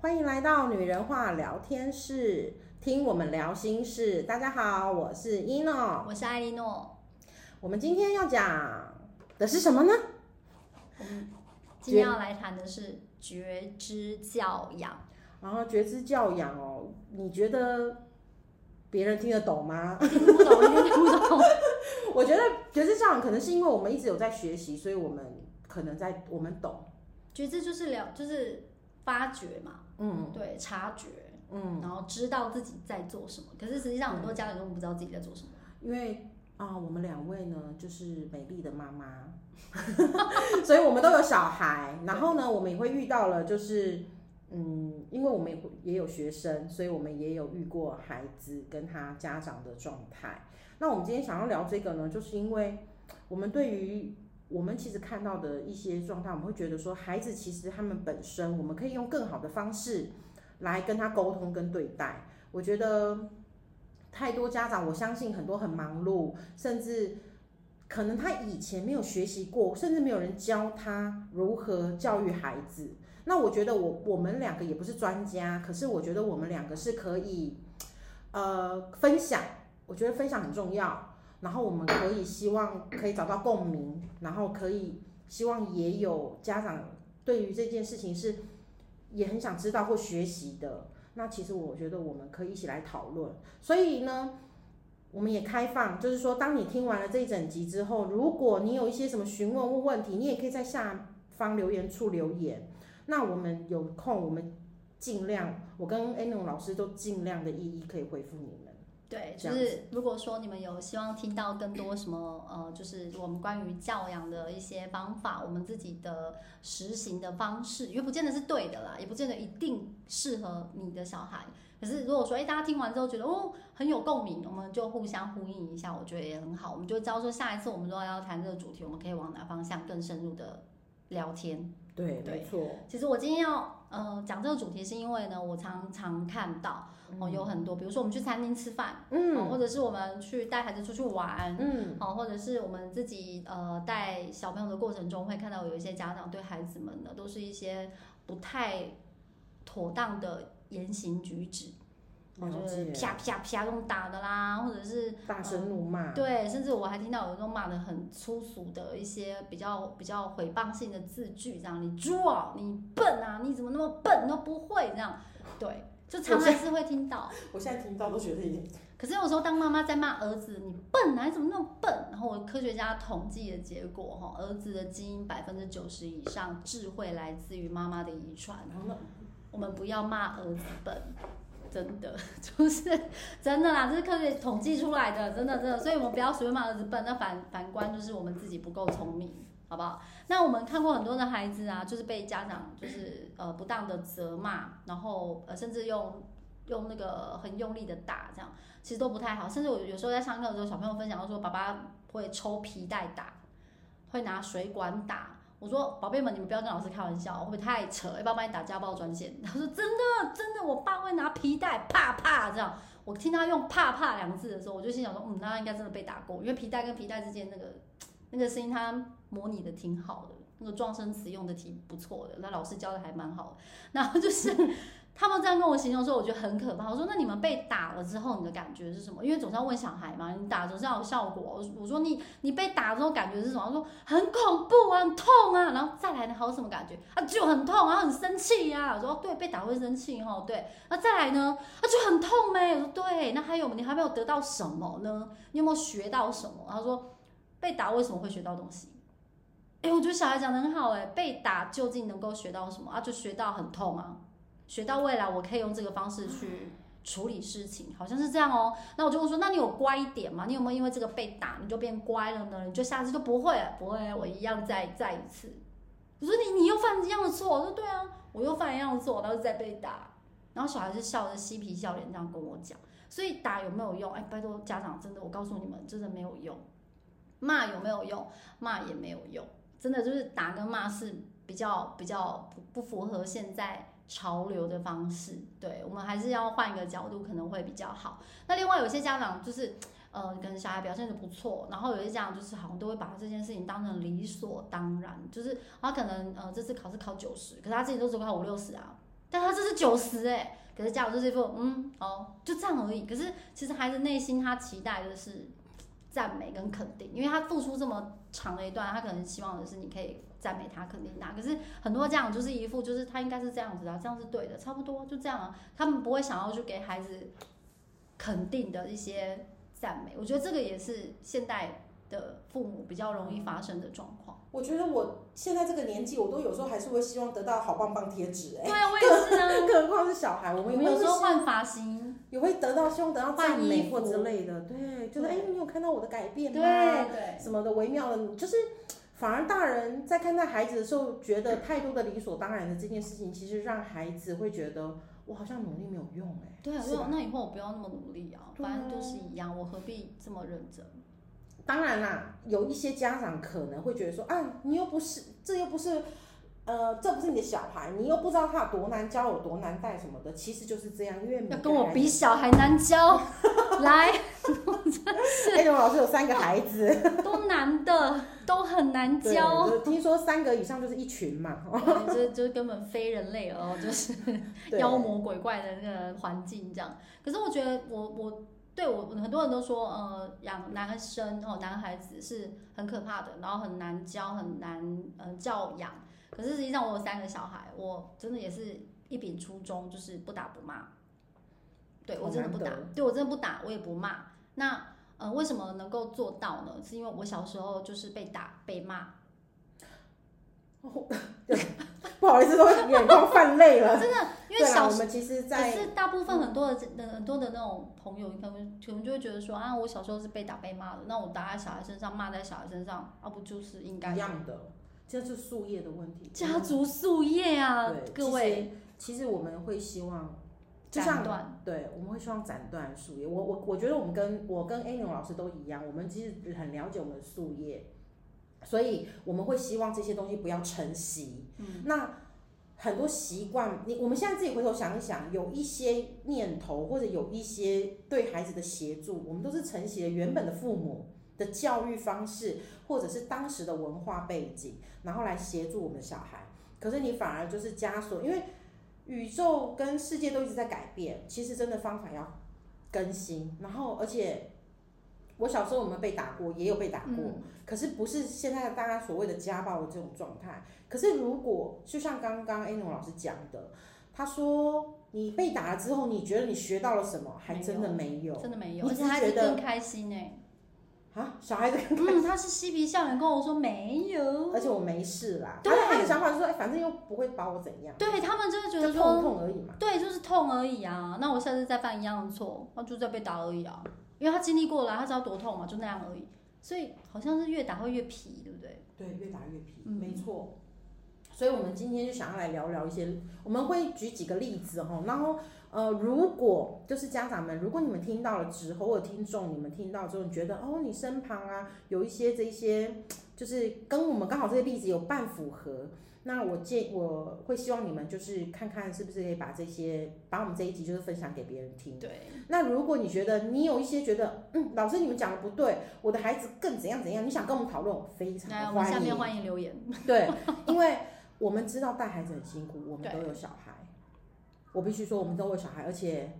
欢迎来到女人话聊天室，听我们聊心事。大家好，我是一诺，我是艾莉诺。我们今天要讲的是什么呢？我们今天要来谈的是觉知教养。然后觉知教养哦，你觉得别人听得懂吗？听不懂，听不懂。我觉得觉知教养可能是因为我们一直有在学习，所以我们可能在我们懂。觉知就是了，就是发觉嘛。嗯，对，察觉，嗯，然后知道自己在做什么。可是实际上很多家长都不知道自己在做什么。因为啊，我们两位呢，就是美丽的妈妈，所以我们都有小孩。然后呢，我们也会遇到了，就是嗯，因为我们也也有学生，所以我们也有遇过孩子跟他家长的状态。那我们今天想要聊这个呢，就是因为我们对于我们其实看到的一些状态，我们会觉得说，孩子其实他们本身，我们可以用更好的方式来跟他沟通跟对待。我觉得太多家长，我相信很多很忙碌，甚至可能他以前没有学习过，甚至没有人教他如何教育孩子。那我觉得我我们两个也不是专家，可是我觉得我们两个是可以呃分享。我觉得分享很重要。然后我们可以希望可以找到共鸣，然后可以希望也有家长对于这件事情是也很想知道或学习的。那其实我觉得我们可以一起来讨论。所以呢，我们也开放，就是说，当你听完了这一整集之后，如果你有一些什么询问或问题，你也可以在下方留言处留言。那我们有空，我们尽量，我跟 Ano 老师都尽量的一一可以回复你们。对，就是如果说你们有希望听到更多什么呃，就是我们关于教养的一些方法，我们自己的实行的方式，因为不见得是对的啦，也不见得一定适合你的小孩。可是如果说哎，大家听完之后觉得哦很有共鸣，我们就互相呼应一下，我觉得也很好。我们就知道说下一次我们如果要谈这个主题，我们可以往哪方向更深入的聊天。对，对，没错。其实我今天要呃讲这个主题，是因为呢，我常常看到。哦，有很多，比如说我们去餐厅吃饭，嗯，或者是我们去带孩子出去玩，嗯，哦，或者是我们自己呃带小朋友的过程中，会看到有一些家长对孩子们呢，都是一些不太妥当的言行举止，就是啪啪啪用打的啦，或者是大声怒骂，对，甚至我还听到有那种骂的很粗俗的一些比较比较诽谤性的字句，这样，你猪啊，你笨啊，你怎么那么笨，你都不会这样，对。就常常是会听到，我现在听到都觉得有点。可是有时候当妈妈在骂儿子，你笨啊，你怎么那么笨？然后我科学家统计的结果，哈，儿子的基因百分之九十以上智慧来自于妈妈的遗传。我们不要骂儿子笨，真的 就是真的啦，这是科学统计出来的，真的真的。所以我们不要随便骂儿子笨，那反反观就是我们自己不够聪明。好不好？那我们看过很多的孩子啊，就是被家长就是呃不当的责骂，然后呃甚至用用那个很用力的打，这样其实都不太好。甚至我有时候在上课的时候，小朋友分享说，爸爸会抽皮带打，会拿水管打。我说宝贝们，你们不要跟老师开玩笑，会不会太扯？要不要帮你打家暴专线？他说真的真的，我爸会拿皮带啪啪这样。我听他用啪啪两个字的时候，我就心想说，嗯，那应该真的被打过，因为皮带跟皮带之间那个。那个声音他模拟的挺好的，那个撞声词用的挺不错的，那老师教的还蛮好。然后就是 他们这样跟我形容说，我觉得很可怕。我说那你们被打了之后，你的感觉是什么？因为总是要问小孩嘛，你打总是要有效果。我说你你被打之后感觉是什么？他说很恐怖啊，很痛啊。然后再来呢，还有什么感觉？啊，就很痛啊，很生气呀。我说对，被打会生气哈。对，那再来呢？啊，就很痛呗。我说对，那还有你还没有得到什么呢？你有没有学到什么？他说。被打为什么会学到东西？哎、我觉得小孩讲的很好哎、被打究竟能够学到什么啊？就学到很痛啊，学到未来我可以用这个方式去处理事情，好像是这样哦、那我就会说，那你有乖一点吗？你有没有因为这个被打你就变乖了呢？你就下次就不会了？不会，我一样再再一次。我说你你又犯一样的错，我说对啊，我又犯一样的错，然后再被打。然后小孩就笑着嬉皮笑脸这样跟我讲。所以打有没有用？哎、拜托家长，真的，我告诉你们，真的没有用。骂有没有用？骂也没有用，真的就是打跟骂是比较比较不不符合现在潮流的方式。对，我们还是要换一个角度，可能会比较好。那另外有些家长就是，呃，跟小孩表现的不错，然后有些家长就是好像都会把这件事情当成理所当然，就是他可能呃这次考试考九十，可是他自己都只考五六十啊。但他这是九十哎，可是家长就是一副嗯哦就这样而已。可是其实孩子内心他期待的是赞美跟肯定，因为他付出这么长的一段，他可能希望的是你可以赞美他、肯定他。可是很多家长就是一副就是他应该是这样子啊，这样是对的，差不多就这样啊，他们不会想要去给孩子肯定的一些赞美。我觉得这个也是现代的父母比较容易发生的状况。我觉得我现在这个年纪，我都有时候还是会希望得到好棒棒贴纸哎。对啊，我也是啊。更何况是小孩，我们有时候换发型，也会得到希望得到赞美或之类的。对，就是哎，你有看到我的改变吗？对对。什么的微妙的，就是反而大人在看待孩子的时候，觉得太多的理所当然的这件事情，其实让孩子会觉得我好像努力没有用哎。对啊，那以后我不要那么努力啊，反正都是一样，我何必这么认真？当然啦，有一些家长可能会觉得说，啊，你又不是，这又不是，呃，这不是你的小孩，你又不知道他有多难教，有多难带什么的，其实就是这样，因为要跟我比小孩难教，来，真是，哎，老师有三个孩子，都难的，都很难教。听说三个以上就是一群嘛，就 就根本非人类哦，就是妖魔鬼怪的那个环境这样。可是我觉得我，我我。对我很多人都说，呃，养男生哦，男孩子是很可怕的，然后很难教，很难呃教养。可是实际上我有三个小孩，我真的也是一秉初衷，就是不打不骂。对，我真的不打，对我真的不打，我也不骂。那呃，为什么能够做到呢？是因为我小时候就是被打被骂。不好意思，都眼眶泛泪了。真的，因为小我们其实在，可是大部分很多的、嗯、很多的那种朋友，可能可能就会觉得说啊，我小时候是被打被骂的，那我打在小孩身上，骂在小孩身上，啊不就是应该一样的？这是树叶的问题，家族树叶啊，对各位其。其实我们会希望就像，斩断，对，我们会希望斩断树叶。我我我觉得我们跟我跟 A 牛老师都一样，我们其实很了解我们的树叶。所以我们会希望这些东西不要承袭。嗯，那很多习惯，你我们现在自己回头想一想，有一些念头或者有一些对孩子的协助，我们都是承袭了原本的父母的教育方式，或者是当时的文化背景，然后来协助我们的小孩。可是你反而就是枷锁，因为宇宙跟世界都一直在改变，其实真的方法要更新，然后而且。我小时候有没有被打过？也有被打过，嗯、可是不是现在大家所谓的家暴的这种状态。可是如果就像刚刚 A 诺老师讲的，他说你被打了之后，你觉得你学到了什么？还真的没有，真的没有，而且他还更开心呢、欸。啊，小孩子。嗯，他是嬉皮笑脸跟我说没有，而且我没事啦。对，他的想法就是说，哎，反正又不会把我怎样。对他们就是觉得说痛痛而已嘛。对，就是痛而已啊。那我下次再犯一样的错，那就再被打而已啊。因为他经历过了，他知道多痛嘛，就那样而已。所以好像是越打会越皮，对不对？对，越打越皮，嗯、没错。所以我们今天就想要来聊聊一些，我们会举几个例子哈。然后呃，如果就是家长们，如果你们听到了之后，或者听众你们听到之后，你觉得哦，你身旁啊有一些这一些，就是跟我们刚好这些例子有半符合。那我建我会希望你们就是看看是不是可以把这些把我们这一集就是分享给别人听。对。那如果你觉得你有一些觉得嗯，老师你们讲的不对，我的孩子更怎样怎样，你想跟我们讨论，非常欢迎。来，我们下面欢迎留言。对，因为我们知道带孩子很辛苦，我们都有小孩。我必须说，我们都有小孩，而且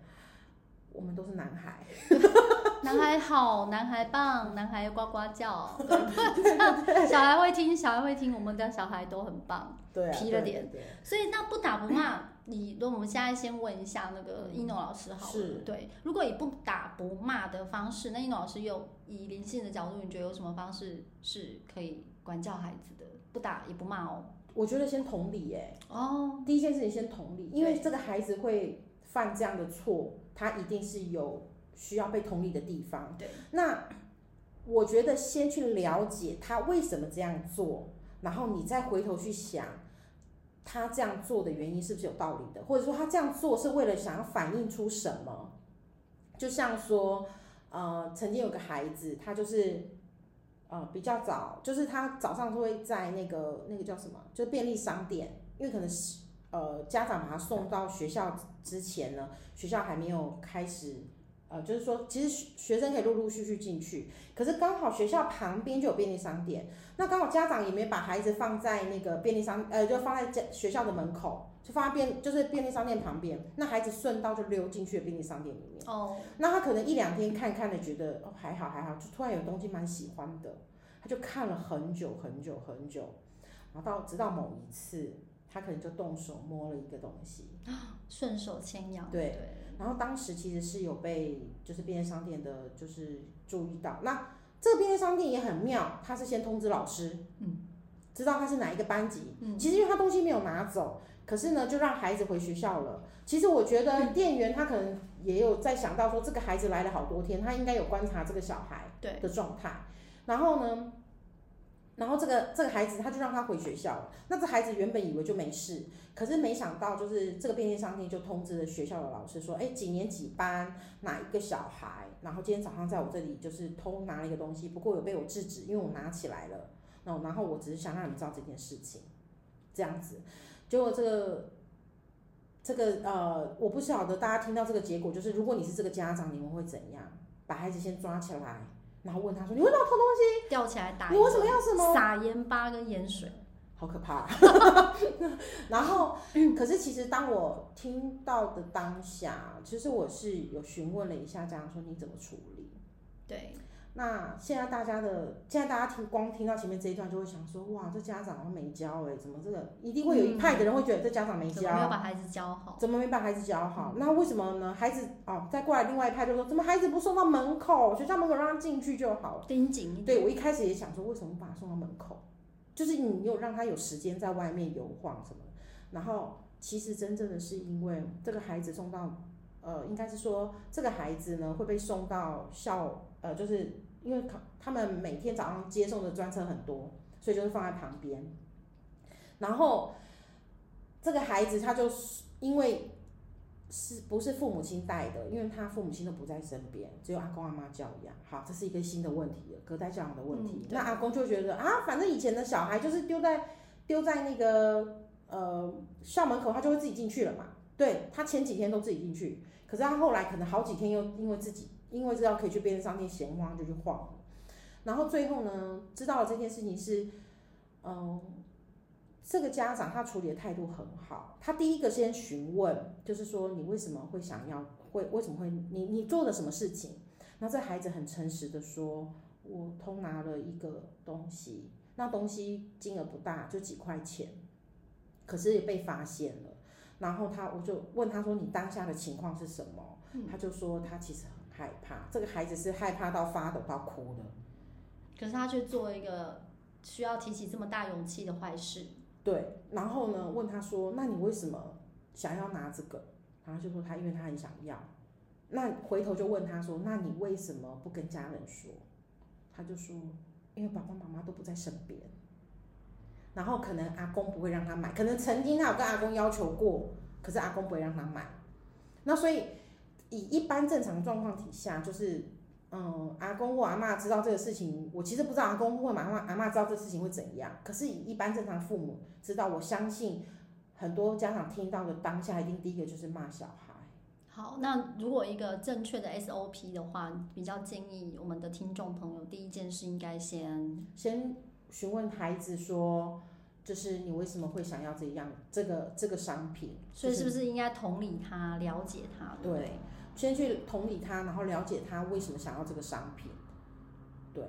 我们都是男孩。男孩好，男孩棒，男孩呱呱叫，对小孩会听，小孩会听，我们家小孩都很棒，对、啊，皮了点，所以那不打不骂，你，那我们现在先问一下那个一诺老师好了，是对，如果以不打不骂的方式，那一诺老师又以灵性的角度，你觉得有什么方式是可以管教孩子的？不打也不骂哦，我觉得先同理，哎，哦，第一件事情先同理，因为这个孩子会犯这样的错，他一定是有。需要被同理的地方，对。那我觉得先去了解他为什么这样做，然后你再回头去想，他这样做的原因是不是有道理的，或者说他这样做是为了想要反映出什么？就像说，呃，曾经有个孩子，他就是，呃，比较早，就是他早上都会在那个那个叫什么，就是便利商店，因为可能是呃家长把他送到学校之前呢，学校还没有开始。呃，就是说，其实学生可以陆陆续续进去，可是刚好学校旁边就有便利商店，那刚好家长也没把孩子放在那个便利商，呃，就放在家学校的门口，就放在便就是便利商店旁边，那孩子顺道就溜进去了便利商店里面。哦，那他可能一两天看看的，觉得哦还好还好，就突然有东西蛮喜欢的，他就看了很久很久很久，然后到直到某一次，他可能就动手摸了一个东西，啊顺手牵羊。对，对，然后当时其实是有被就是便利商店的，就是注意到。那这个便利商店也很妙，他是先通知老师，嗯，知道他是哪一个班级，嗯，其实因为他东西没有拿走，可是呢就让孩子回学校了。其实我觉得店员他可能也有在想到说，这个孩子来了好多天，他应该有观察这个小孩的状态，然后呢。然后这个这个孩子他就让他回学校了。那这孩子原本以为就没事，可是没想到就是这个便利商店就通知了学校的老师说，哎，几年几班哪一个小孩，然后今天早上在我这里就是偷拿了一个东西，不过有被我制止，因为我拿起来了。然后然后我只是想让你们知道这件事情，这样子。结果这个这个呃，我不晓得大家听到这个结果，就是如果你是这个家长，你们会怎样？把孩子先抓起来。然后问他说：“你为什么要偷东西？吊起来打？你为什么要什么？撒盐巴跟盐水，好可怕。”然后，可是其实当我听到的当下，其实我是有询问了一下家长说：“你怎么处理？”对。那现在大家的，现在大家听光听到前面这一段，就会想说：哇，这家长没教哎、欸，怎么这个一定会有一派的人会觉得这家长没教，没有把孩子教好，怎么没把孩子教好？那为什么呢？孩子哦，再过来另外一派就说：怎么孩子不送到门口，学校门口让他进去就好了？盯紧一点。对，我一开始也想说，为什么不把他送到门口？就是你有让他有时间在外面游晃什么？然后其实真正的是因为这个孩子送到，呃，应该是说这个孩子呢会被送到校，呃，就是。因为他他们每天早上接送的专车很多，所以就是放在旁边。然后这个孩子他就是因为是不是父母亲带的，因为他父母亲都不在身边，只有阿公阿妈教养。好，这是一个新的问题了，隔代教养的问题。嗯、那阿公就觉得啊，反正以前的小孩就是丢在丢在那个呃校门口，他就会自己进去了嘛。对，他前几天都自己进去，可是他后来可能好几天又因为自己。因为知道可以去便利商店闲晃，就去晃了。然后最后呢，知道了这件事情是，嗯，这个家长他处理的态度很好。他第一个先询问，就是说你为什么会想要，会为什么会你你做了什么事情？那这孩子很诚实的说，我偷拿了一个东西，那东西金额不大，就几块钱，可是也被发现了。然后他我就问他说，你当下的情况是什么？他就说他其实。害怕，这个孩子是害怕到发抖到哭的，可是他却做一个需要提起这么大勇气的坏事。对，然后呢，问他说：“那你为什么想要拿这个？”然后就说他因为他很想要。那回头就问他说：“那你为什么不跟家人说？”他就说：“因为爸爸妈妈都不在身边，然后可能阿公不会让他买，可能曾经他有跟阿公要求过，可是阿公不会让他买。那所以。”以一般正常状况底下，就是，嗯，阿公或阿嬷知道这个事情，我其实不知道阿公或阿嬷阿嬷知道这个事情会怎样。可是以一般正常父母知道，我相信很多家长听到的当下，一定第一个就是骂小孩。好，那如果一个正确的 SOP 的话，比较建议我们的听众朋友，第一件事应该先先询问孩子说，就是你为什么会想要这样这个这个商品？所以是不是应该同理他，了解他？对。对先去同理他，然后了解他为什么想要这个商品，对。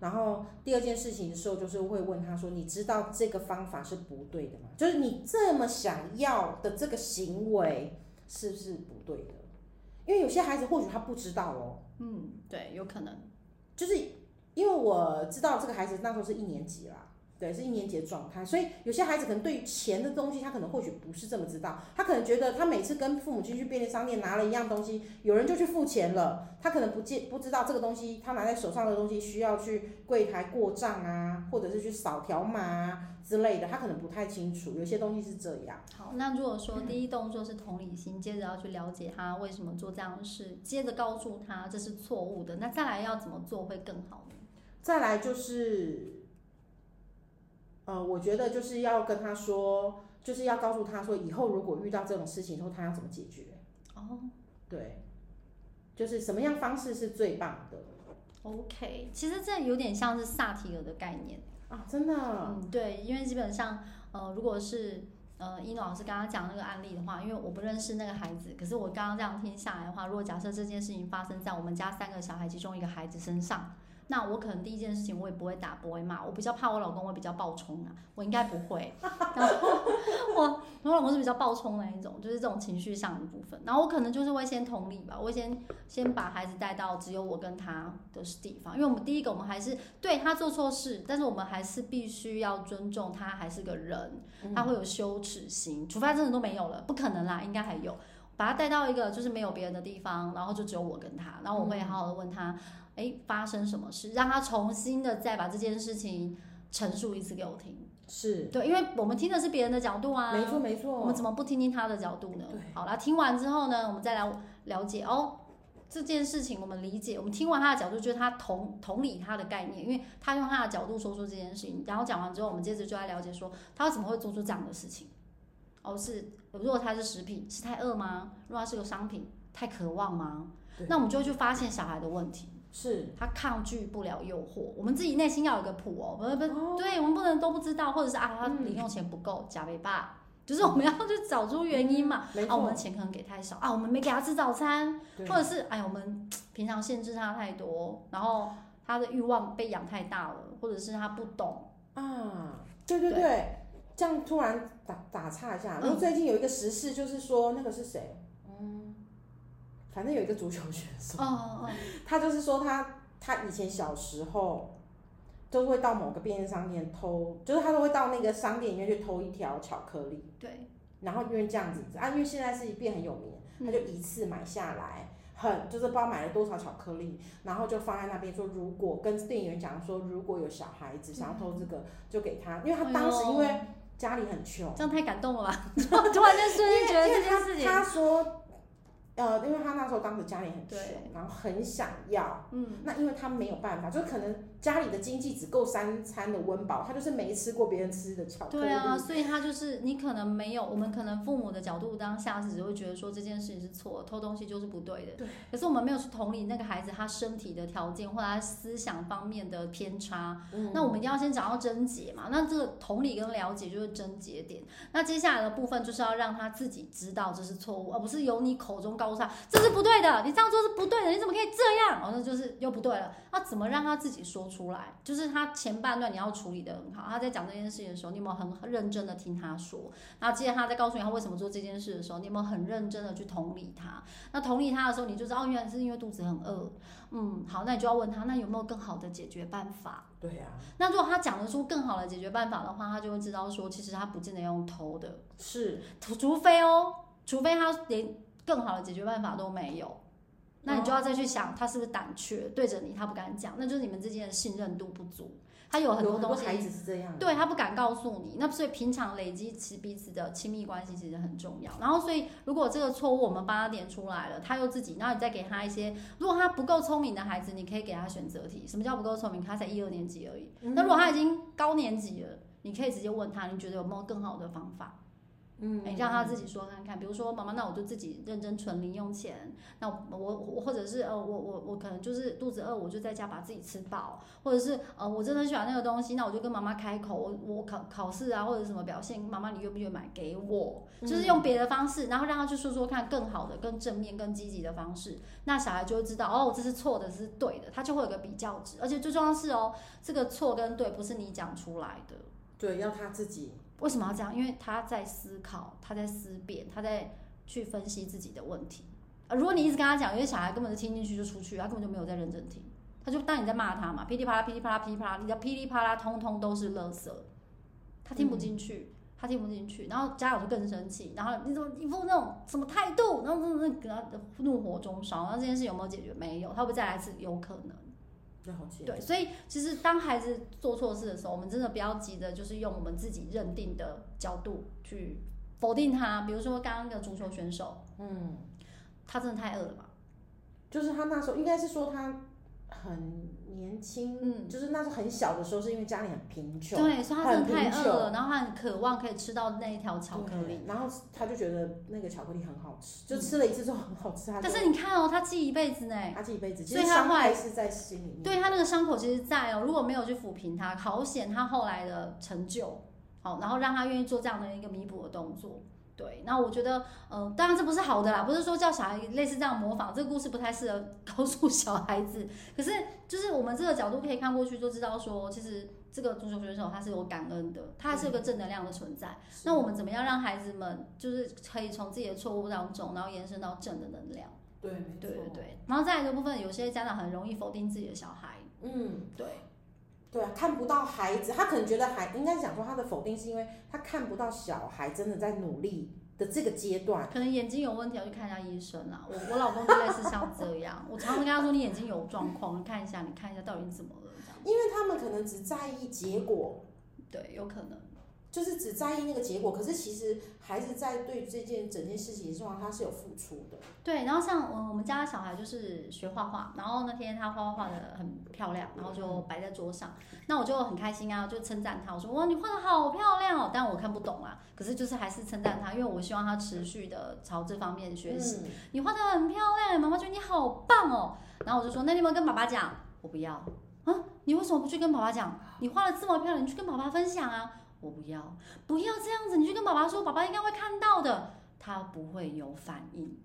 然后第二件事情的时候，就是会问他说：“你知道这个方法是不对的吗？就是你这么想要的这个行为是不是不对的？因为有些孩子或许他不知道哦。嗯，对，有可能。就是因为我知道这个孩子那时候是一年级啦。对，是一年级的状态，所以有些孩子可能对于钱的东西，他可能或许不是这么知道。他可能觉得他每次跟父母亲去便利商店拿了一样东西，有人就去付钱了，他可能不见不知道这个东西，他拿在手上的东西需要去柜台过账啊，或者是去扫条码啊之类的，他可能不太清楚。有些东西是这样。好，那如果说第一动作是同理心，接着要去了解他为什么做这样的事，接着告诉他这是错误的，那再来要怎么做会更好呢？再来就是。呃，我觉得就是要跟他说，就是要告诉他说，以后如果遇到这种事情之后，他要怎么解决？哦，对，就是什么样方式是最棒的？OK，其实这有点像是萨提尔的概念啊，真的。嗯，对，因为基本上，呃，如果是呃，一诺老师刚刚讲那个案例的话，因为我不认识那个孩子，可是我刚刚这样听下来的话，如果假设这件事情发生在我们家三个小孩其中一个孩子身上。那我可能第一件事情我也不会打，不会骂，我比较怕我老公会比较暴冲啊，我应该不会。然后我我老公是比较暴冲的那一种，就是这种情绪上的部分。然后我可能就是会先同理吧，我先先把孩子带到只有我跟他的地方，因为我们第一个我们还是对他做错事，但是我们还是必须要尊重他还是个人，他会有羞耻心，除非他真的都没有了，不可能啦，应该还有。把他带到一个就是没有别人的地方，然后就只有我跟他，然后我会好好的问他。哎，发生什么事？让他重新的再把这件事情陈述一次给我听。是对，因为我们听的是别人的角度啊。没错没错。我们怎么不听听他的角度呢？对。好啦，听完之后呢，我们再来了解哦，这件事情我们理解。我们听完他的角度，就是他同同理他的概念，因为他用他的角度说出这件事情。然后讲完之后，我们接着就来了解说，他为什么会做出这样的事情？哦，是如果他是食品，是太饿吗？如果他是个商品，太渴望吗？那我们就会去发现小孩的问题。是。他抗拒不了诱惑，我们自己内心要有一个谱哦，不不，哦、对，我们不能都不知道，或者是啊，他零用钱不够，假尾巴，就是我们要去找出原因嘛。嗯、啊，我们钱可能给太少啊，我们没给他吃早餐，或者是哎呀，我们平常限制他太多，然后他的欲望被养太大了，或者是他不懂啊，对对对，对。这样突然打打岔一下，然后最近有一个时事，就是说、嗯、那个是谁？嗯。反正有一个足球选手，他就是说他他以前小时候都会到某个便利商店偷，就是他都会到那个商店里面去偷一条巧克力。对。然后因为这样子啊，因为现在是变很有名，他就一次买下来，很就是不知道买了多少巧克力，然后就放在那边说，如果跟店员讲说，如果有小孩子想要偷这个，就给他，因为他当时因为家里很穷，这样太感动了吧？突然间瞬间觉得这件事情，他说。呃，因为他那时候当时家里很穷，然后很想要，嗯，那因为他没有办法，就是可能家里的经济只够三餐的温饱，他就是没吃过别人吃的巧克力。对啊，所以他就是你可能没有，我们可能父母的角度当下是只会觉得说这件事情是错，偷东西就是不对的。对。可是我们没有去同理那个孩子他身体的条件或者他思想方面的偏差，嗯，那我们一定要先找到症结嘛。那这个同理跟了解就是症结点。那接下来的部分就是要让他自己知道这是错误，而不是由你口中告诉他。这是不对的，你这样做是不对的，你怎么可以这样？哦，那就是又不对了。那怎么让他自己说出来？就是他前半段你要处理得很好。他在讲这件事情的时候，你有没有很认真的听他说？然后接着他在告诉你他为什么做这件事的时候，你有没有很认真的去同理他？那同理他的时候，你就知道哦，原来是因为肚子很饿。嗯，好，那你就要问他，那有没有更好的解决办法？对呀。那如果他讲得出更好的解决办法的话，他就会知道说，其实他不见得用偷的，是，除非哦，除非他连。更好的解决办法都没有，那你就要再去想，他是不是胆怯，对着你他不敢讲，那就是你们之间的信任度不足。他有很多东西，孩子是这样，对他不敢告诉你，那所以平常累积其彼此的亲密关系其实很重要。然后所以如果这个错误我们帮他点出来了，他又自己，然后你再给他一些，如果他不够聪明的孩子，你可以给他选择题。什么叫不够聪明？他才一二年级而已。那如果他已经高年级了，你可以直接问他，你觉得有没有更好的方法？嗯，你让他自己说看看，比如说妈妈，那我就自己认真存零用钱。那我我或者是呃我我我可能就是肚子饿，我就在家把自己吃饱。或者是呃我真的很喜欢那个东西，那我就跟妈妈开口，我我考考试啊或者什么表现，妈妈你愿不愿意买给我？就是用别的方式，然后让他去说说看更好的、更正面、更积极的方式。那小孩就会知道哦，这是错的，这是对的，他就会有个比较值。而且最重要的是哦，这个错跟对不是你讲出来的，对，要他自己。为什么要这样？因为他在思考，他在思辨，他在去分析自己的问题。啊如果你一直跟他讲，因为小孩根本就听进去就出去，他根本就没有在认真听。他就当你在骂他嘛，噼里啪啦，噼里啪啦，噼里啪啦，你的噼里啪啦通通都是垃圾，他听不进去，他听不进去。然后家长就更生气，然后你怎么一副那种什么态度？然后那给他怒火中烧。然后这件事有没有解决？没有，他会不会再来一次？有可能。对，所以其实当孩子做错事的时候，我们真的不要急着就是用我们自己认定的角度去否定他。比如说刚刚那个足球选手，嗯，他真的太饿了吧？就是他那时候应该是说他。很年轻，嗯，就是那时候很小的时候，是因为家里很贫穷，对，所以他真的太饿了，然后他很渴望可以吃到那一条巧克力，然后他就觉得那个巧克力很好吃，就吃了一次之后很好吃。他但是你看哦，他记一辈子呢，他记一辈子，所以他后来是在心里面，对他那个伤口其实在哦，如果没有去抚平他，好险他后来的成就好，然后让他愿意做这样的一个弥补的动作。对，那我觉得，嗯、呃，当然这不是好的啦，不是说叫小孩类似这样模仿，这个故事不太适合 告诉小孩子。可是，就是我们这个角度可以看过去，就知道说，其实这个足球选手他是有感恩的，他还是有个正能量的存在。嗯、那我们怎么样让孩子们，就是可以从自己的错误当中，然后延伸到正的能量？对，对对对。然后再来一个部分，有些家长很容易否定自己的小孩。嗯，对。对啊，看不到孩子，他可能觉得孩应该讲说他的否定是因为他看不到小孩真的在努力的这个阶段，可能眼睛有问题要去看一下医生啊。我我老公就类似像这样，我常常跟他说，你眼睛有状况，你看一下，你看一下到底怎么了这样。因为他们可能只在意结果，对，有可能。就是只在意那个结果，可是其实孩子在对这件整件事情上，他是有付出的。对，然后像我我们家的小孩就是学画画，然后那天他画画画的很漂亮，然后就摆在桌上，那我就很开心啊，就称赞他，我说哇你画的好漂亮哦，但我看不懂啊，可是就是还是称赞他，因为我希望他持续的朝这方面学习。嗯、你画的很漂亮，妈妈觉得你好棒哦，然后我就说那你有没有跟爸爸讲？我不要啊，你为什么不去跟爸爸讲？你画的这么漂亮，你去跟爸爸分享啊。我不要，不要这样子，你去跟爸爸说，爸爸应该会看到的，他不会有反应。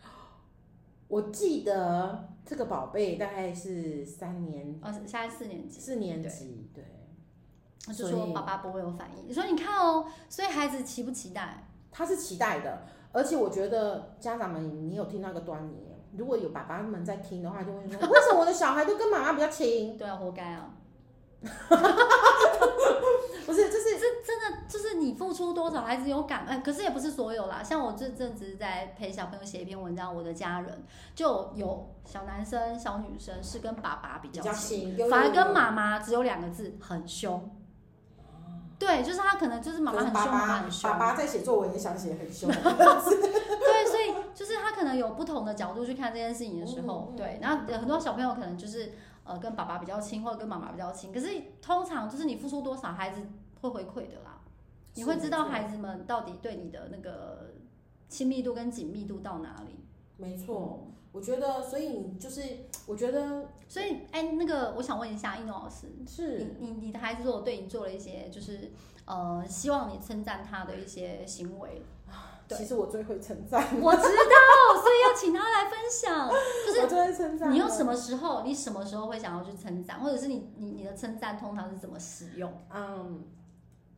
我记得这个宝贝大概是三年，哦，现在四年级，四年级，对，他就说爸爸不会有反应。你说你看哦，所以孩子期不期待？他是期待的，而且我觉得家长们，你有听到一个端倪，如果有爸爸们在听的话，就会说，为什么我的小孩都跟妈妈比较亲？对啊，活该啊。不是，就是这真的就是你付出多少，孩子有感恩。可是也不是所有啦，像我这阵子在陪小朋友写一篇文章，我的家人就有小男生、小女生是跟爸爸比较亲，反而跟妈妈只有两个字，很凶。对，就是他可能就是妈妈很凶，妈妈很凶。爸爸在写作文也想写很凶。对，所以就是他可能有不同的角度去看这件事情的时候，对，然后很多小朋友可能就是。呃，跟爸爸比较亲，或者跟妈妈比较亲，可是通常就是你付出多少，孩子会回馈的啦。你会知道孩子们到底对你的那个亲密度跟紧密度到哪里。没错，我觉得，所以你就是，我觉得，所以，哎、欸，那个，我想问一下一诺老师，是你你你的孩子如果对你做了一些，就是呃，希望你称赞他的一些行为。其实我最会称赞，我知道，所以要请他来分享。就是我最会称赞。你用什么时候，你什么时候会想要去称赞，或者是你你你的称赞通常是怎么使用？嗯，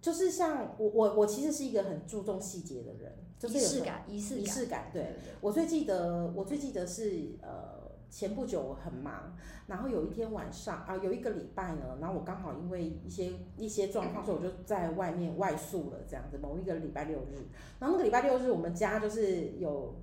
就是像我我我其实是一个很注重细节的人，就是仪式感，仪式仪式感。对，我最记得，我最记得是呃。前不久我很忙，然后有一天晚上啊，有一个礼拜呢，然后我刚好因为一些一些状况，所以我就在外面外宿了，这样子。某一个礼拜六日，然后那个礼拜六日，我们家就是有，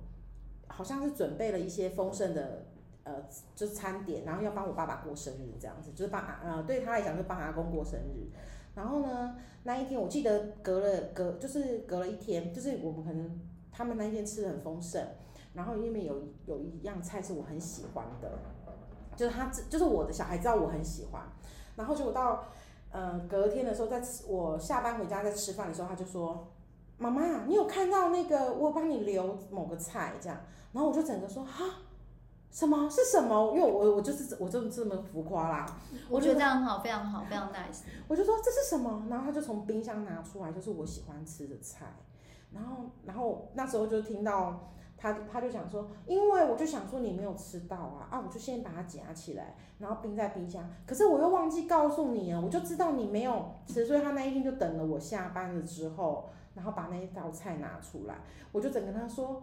好像是准备了一些丰盛的呃，就是餐点，然后要帮我爸爸过生日，这样子，就是帮呃对他来讲是帮阿公过生日。然后呢，那一天我记得隔了隔就是隔了一天，就是我们可能他们那一天吃的很丰盛。然后因为有有一样菜是我很喜欢的，就是他就是我的小孩知道我很喜欢，然后就到呃隔天的时候，在吃我下班回家在吃饭的时候，他就说：“妈妈，你有看到那个我帮你留某个菜这样？”然后我就整个说：“哈，什么是什么？”因为我我就是我就这么浮夸啦，我觉得这样很好，非常好，非常 nice。我就说这是什么？然后他就从冰箱拿出来，就是我喜欢吃的菜。然后然后那时候就听到。他他就想说，因为我就想说你没有吃到啊啊，我就先把它夹起来，然后冰在冰箱。可是我又忘记告诉你啊，我就知道你没有吃，所以他那一天就等了我下班了之后，然后把那一道菜拿出来。我就整跟他说，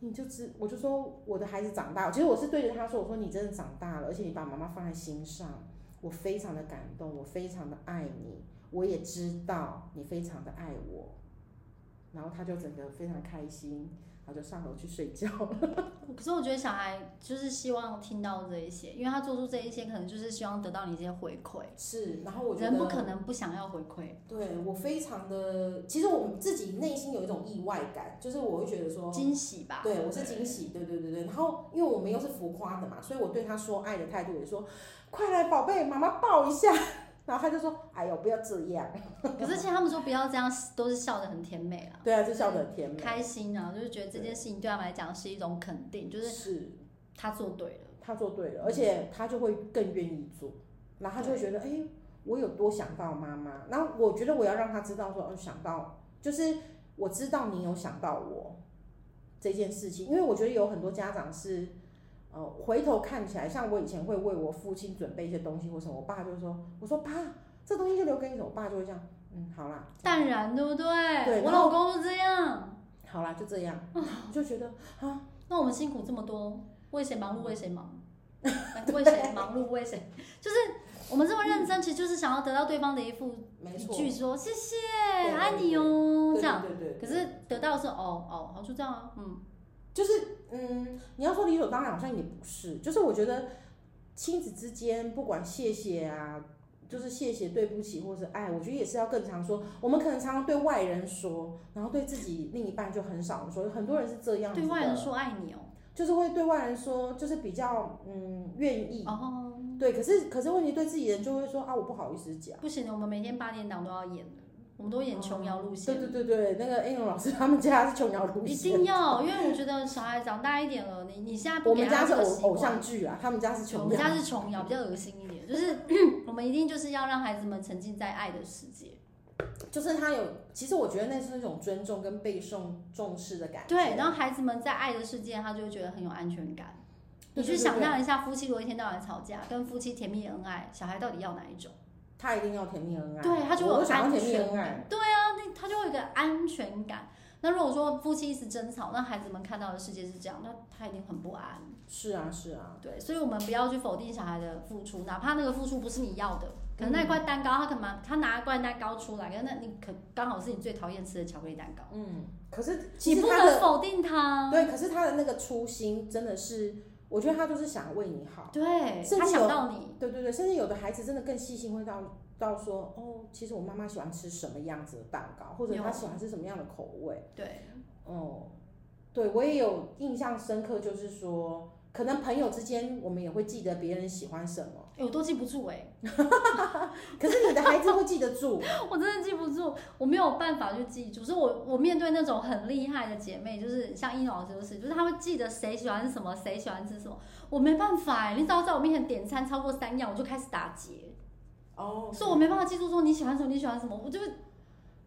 你就知，我就说我的孩子长大，其实我是对着他说，我说你真的长大了，而且你把妈妈放在心上，我非常的感动，我非常的爱你，我也知道你非常的爱我。然后他就整个非常开心。就上楼去睡觉了。可是我觉得小孩就是希望听到这一些，因为他做出这一些，可能就是希望得到你一些回馈。是，然后我觉得人不可能不想要回馈。对，我非常的，其实我自己内心有一种意外感，就是我会觉得说惊喜吧。对，我是惊喜，对对对对。然后因为我们又是浮夸的嘛，所以我对他说爱的态度也说，快来宝贝，妈妈抱一下。然后他就说：“哎呦，不要这样。”可是其实他们说不要这样，都是笑得很甜美啊。对啊，就笑得很甜美，开心啊，就是觉得这件事情对他们来讲是一种肯定，就是是他做对了，他做对了，而且他就会更愿意做，然后他就会觉得，哎，我有多想到妈妈。然后我觉得我要让他知道说，哦，想到就是我知道你有想到我这件事情，因为我觉得有很多家长是，呃，回头看起来像我以前会为我父亲准备一些东西或什么，我爸就说，我说爸，这东西就留给你，我爸就会这样，嗯，好啦，淡然，对不对？对，我老公都这样，好啦，就这样，我就觉得啊，那我们辛苦这么多，为谁忙碌为谁忙？为谁忙碌为谁？就是我们这么认真，其实就是想要得到对方的一副一句说谢谢，爱你哦，这样。对对对。可是得到的是哦哦，好就这样啊，嗯，就是嗯，你要说理所当然，好像也不是。就是我觉得亲子之间，不管谢谢啊，就是谢谢、对不起，或是爱，我觉得也是要更常说。我们可能常常对外人说，然后对自己另一半就很少说。很多人是这样。对外人说爱你哦。就是会对外人说，就是比较嗯愿意哦，对，可是可是问题对自己人就会说啊，我不好意思讲。不行的，我们每天八点档都要演的，我们都演琼瑶路线。对对对对，那个英龙老师 他们家是琼瑶路线。一定 要，因为我觉得小孩长大一点了，你你现在不我们家是偶偶像剧啊，他们家是琼瑶。我们家是琼瑶，比较恶心一点，就是 我们一定就是要让孩子们沉浸在爱的世界。就是他有，其实我觉得那是一种尊重跟被受重视的感觉。对，然后孩子们在爱的世界，他就会觉得很有安全感。你去想象一下，夫妻如果一天到晚吵架，跟夫妻甜蜜恩爱，小孩到底要哪一种？他一定要甜蜜恩爱。对，他就有安全甜蜜恩爱。对啊，那他就会有一个安全感。那如果说夫妻一直争吵，那孩子们看到的世界是这样，那他一定很不安。是啊，是啊。对，所以我们不要去否定小孩的付出，哪怕那个付出不是你要的。可能那块蛋糕，他可能？他拿一块蛋糕出来，那你可刚好是你最讨厌吃的巧克力蛋糕。嗯，可是你不能否定他。对，可是他的那个初心真的是，我觉得他就是想为你好。对，他想到你。对对对，甚至有的孩子真的更细心，会到到说，哦，其实我妈妈喜欢吃什么样子的蛋糕，或者她喜欢吃什么样的口味。对，哦，对我也有印象深刻，就是说。可能朋友之间，我们也会记得别人喜欢什么。欸、我都记不住哎、欸。可是你的孩子会记得住。我真的记不住，我没有办法去记住。所以我我面对那种很厉害的姐妹，就是像英老师就是，就是她会记得谁喜欢什么，谁喜欢吃什么。我没办法哎、欸，你只要在我面前点餐超过三样，我就开始打结。哦。所以我没办法记住说你喜欢什么，你喜欢什么，我就。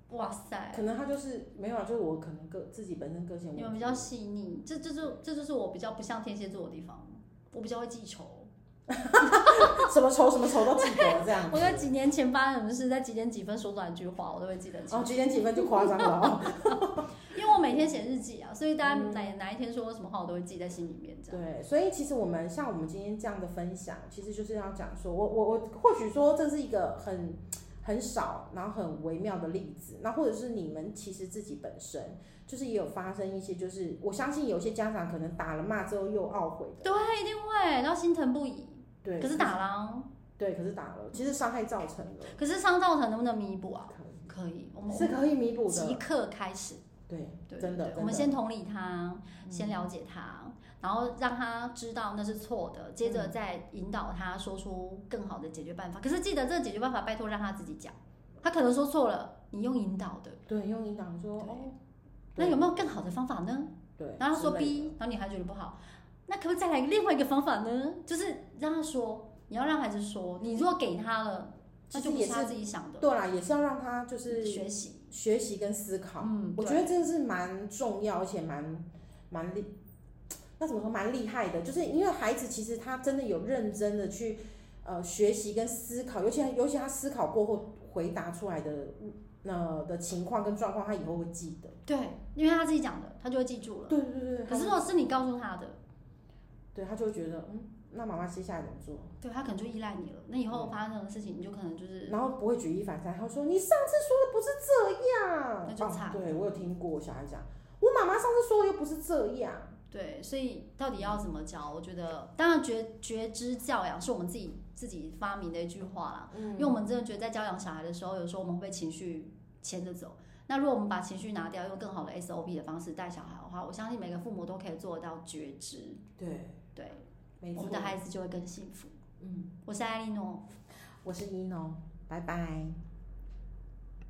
哇塞，可能他就是没有啊，就是我可能个自己本身个性，你们比较细腻，这这就这就是我比较不像天蝎座的地方，我比较会记仇，什么仇什么仇都记得这样。我在几年前发生什么事，在几点几分说短一句话，我都会记得。哦，几点几分就夸张了，我每天写日记啊，所以大家哪哪一天说什么话，我都会记在心里面。这样。对，所以其实我们像我们今天这样的分享，其实就是要讲说，我我我或许说这是一个很。很少，然后很微妙的例子，那或者是你们其实自己本身就是也有发生一些，就是我相信有些家长可能打了骂之后又懊悔的，对，一定会，然后心疼不已，对，可是打了，对，可是打了，其实伤害造成了，可是伤造成能不能弥补啊？可以，可以，我们是可以弥补的，即刻开始，对，对，真的，我们先同理他，先了解他。嗯然后让他知道那是错的，接着再引导他说出更好的解决办法。嗯、可是记得这个解决办法，拜托让他自己讲。他可能说错了，你用引导的。对，用引导说哦。那有没有更好的方法呢？对。然后他说 B，然后你还觉得不好，那可不可以再来另外一个方法呢？就是让他说，你要让孩子说，你如果给他了，那就不是他自己想的。对啦，也是要让他就是学习、学习跟思考。嗯，我觉得这个是蛮重要，而且蛮蛮厉。那怎么说蛮厉害的？就是因为孩子其实他真的有认真的去呃学习跟思考，尤其尤其他思考过后回答出来的那、呃、的情况跟状况，他以后会记得。对，因为他自己讲的，他就会记住了。对对对。可是如果是你告诉他的，对他就会觉得嗯，那妈妈接下来怎么做？对他可能就依赖你了。那以后发生的事情，你就可能就是然后不会举一反三，他说你上次说的不是这样，那就差、啊。对我有听过小孩讲，我妈妈上次说的又不是这样。对，所以到底要怎么教？我觉得，当然觉觉知教养是我们自己自己发明的一句话啦。嗯，因为我们真的觉得在教养小孩的时候，有时候我们会被情绪牵着走。那如果我们把情绪拿掉，用更好的 SOP 的方式带小孩的话，我相信每个父母都可以做得到觉知。对对，我们的孩子就会更幸福。嗯，我是艾莉诺，我是一诺，拜拜。